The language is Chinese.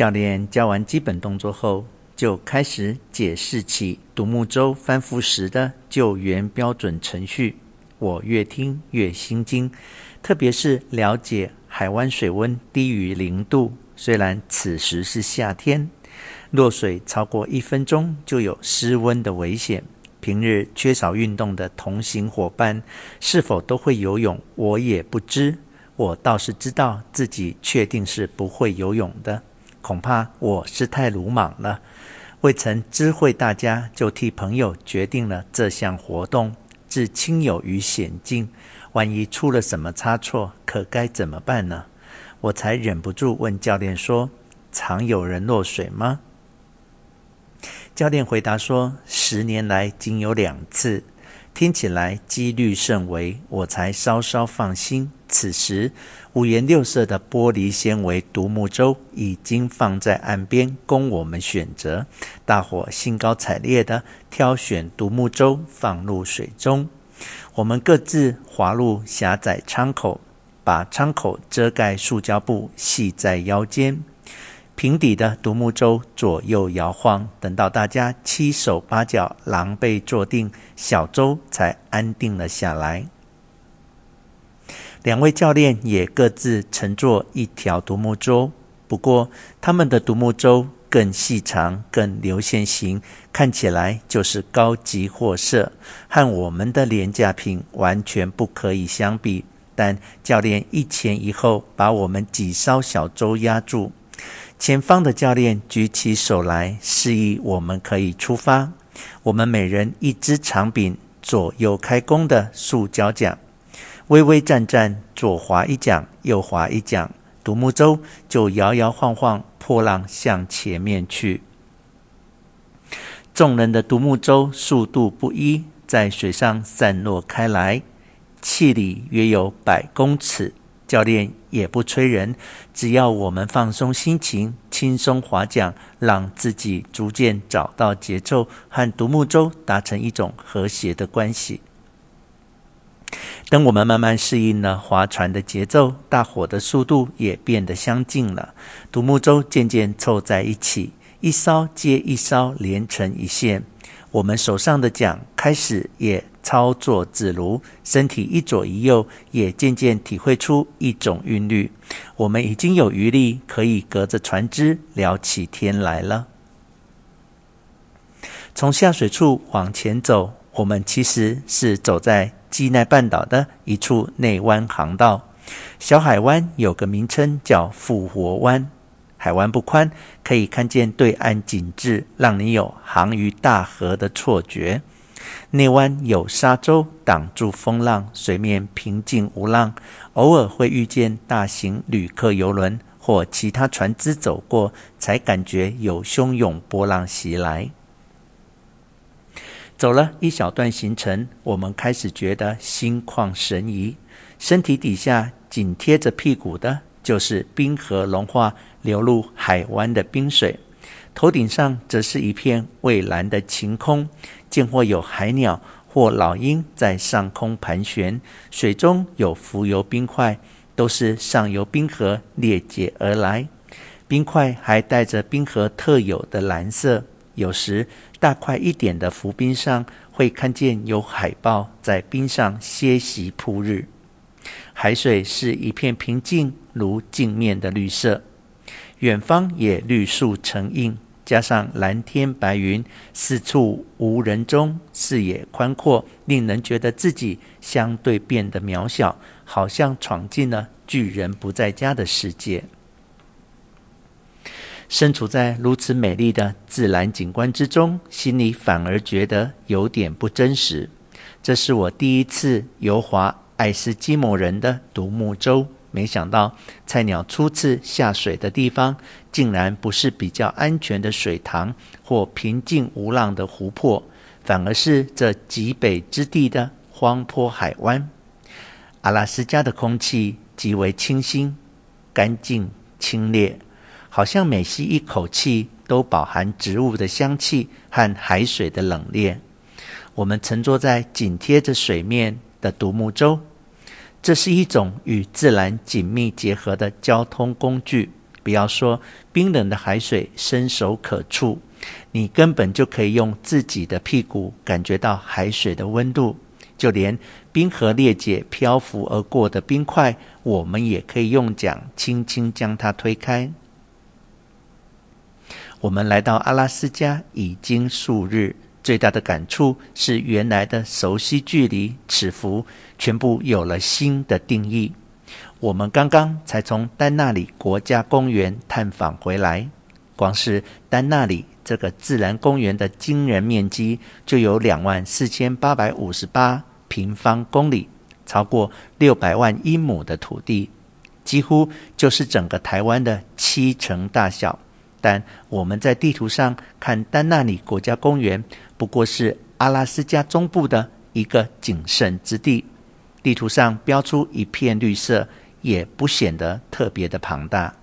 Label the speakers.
Speaker 1: 教练教完基本动作后，就开始解释起独木舟翻覆时的救援标准程序。我越听越心惊，特别是了解海湾水温低于零度，虽然此时是夏天，落水超过一分钟就有失温的危险。平日缺少运动的同行伙伴是否都会游泳，我也不知。我倒是知道自己确定是不会游泳的，恐怕我是太鲁莽了。未曾知会大家，就替朋友决定了这项活动，置亲友于险境。万一出了什么差错，可该怎么办呢？我才忍不住问教练说：“常有人落水吗？”教练回答说：“十年来仅有两次。”听起来几率甚微，我才稍稍放心。此时，五颜六色的玻璃纤维独木舟已经放在岸边供我们选择。大伙兴高采烈地挑选独木舟放入水中，我们各自滑入狭窄舱口，把舱口遮盖塑胶布系在腰间。平底的独木舟左右摇晃，等到大家七手八脚狼狈坐定，小舟才安定了下来。两位教练也各自乘坐一条独木舟，不过他们的独木舟更细长、更流线型，看起来就是高级货色，和我们的廉价品完全不可以相比。但教练一前一后把我们几艘小舟压住。前方的教练举起手来，示意我们可以出发。我们每人一支长柄、左右开弓的塑胶桨，微微颤颤，左划一桨，右划一桨，独木舟就摇摇晃晃，破浪向前面去。众人的独木舟速度不一，在水上散落开来，气里约有百公尺。教练也不催人，只要我们放松心情，轻松划桨，让自己逐渐找到节奏，和独木舟达成一种和谐的关系。等我们慢慢适应了划船的节奏，大伙的速度也变得相近了。独木舟渐渐凑在一起，一艘接一艘连成一线。我们手上的桨开始也操作自如，身体一左一右，也渐渐体会出一种韵律。我们已经有余力，可以隔着船只聊起天来了。从下水处往前走，我们其实是走在基奈半岛的一处内湾航道。小海湾有个名称叫复活湾。海湾不宽，可以看见对岸景致，让你有航于大河的错觉。内湾有沙洲挡住风浪，水面平静无浪，偶尔会遇见大型旅客游轮或其他船只走过，才感觉有汹涌波浪袭来。走了一小段行程，我们开始觉得心旷神怡，身体底下紧贴着屁股的。就是冰河融化流入海湾的冰水，头顶上则是一片蔚蓝的晴空，见或有海鸟或老鹰在上空盘旋，水中有浮游冰块，都是上游冰河裂解而来。冰块还带着冰河特有的蓝色，有时大块一点的浮冰上会看见有海豹在冰上歇息曝日。海水是一片平静如镜面的绿色，远方也绿树成荫，加上蓝天白云，四处无人中，视野宽阔，令人觉得自己相对变得渺小，好像闯进了巨人不在家的世界。身处在如此美丽的自然景观之中，心里反而觉得有点不真实。这是我第一次游划。爱斯基摩人的独木舟，没想到菜鸟初次下水的地方，竟然不是比较安全的水塘或平静无浪的湖泊，反而是这极北之地的荒坡海湾。阿拉斯加的空气极为清新、干净、清冽，好像每吸一口气都饱含植物的香气和海水的冷冽。我们乘坐在紧贴着水面的独木舟。这是一种与自然紧密结合的交通工具，不要说冰冷的海水伸手可触，你根本就可以用自己的屁股感觉到海水的温度。就连冰河裂解、漂浮而过的冰块，我们也可以用桨轻轻将它推开。我们来到阿拉斯加已经数日，最大的感触是原来的熟悉距离、尺幅全部有了新的定义。我们刚刚才从丹纳里国家公园探访回来，光是丹纳里这个自然公园的惊人面积就有两万四千八百五十八平方公里，超过六百万英亩的土地，几乎就是整个台湾的七成大小。但我们在地图上看丹纳里国家公园，不过是阿拉斯加中部的一个谨慎之地，地图上标出一片绿色。也不显得特别的庞大。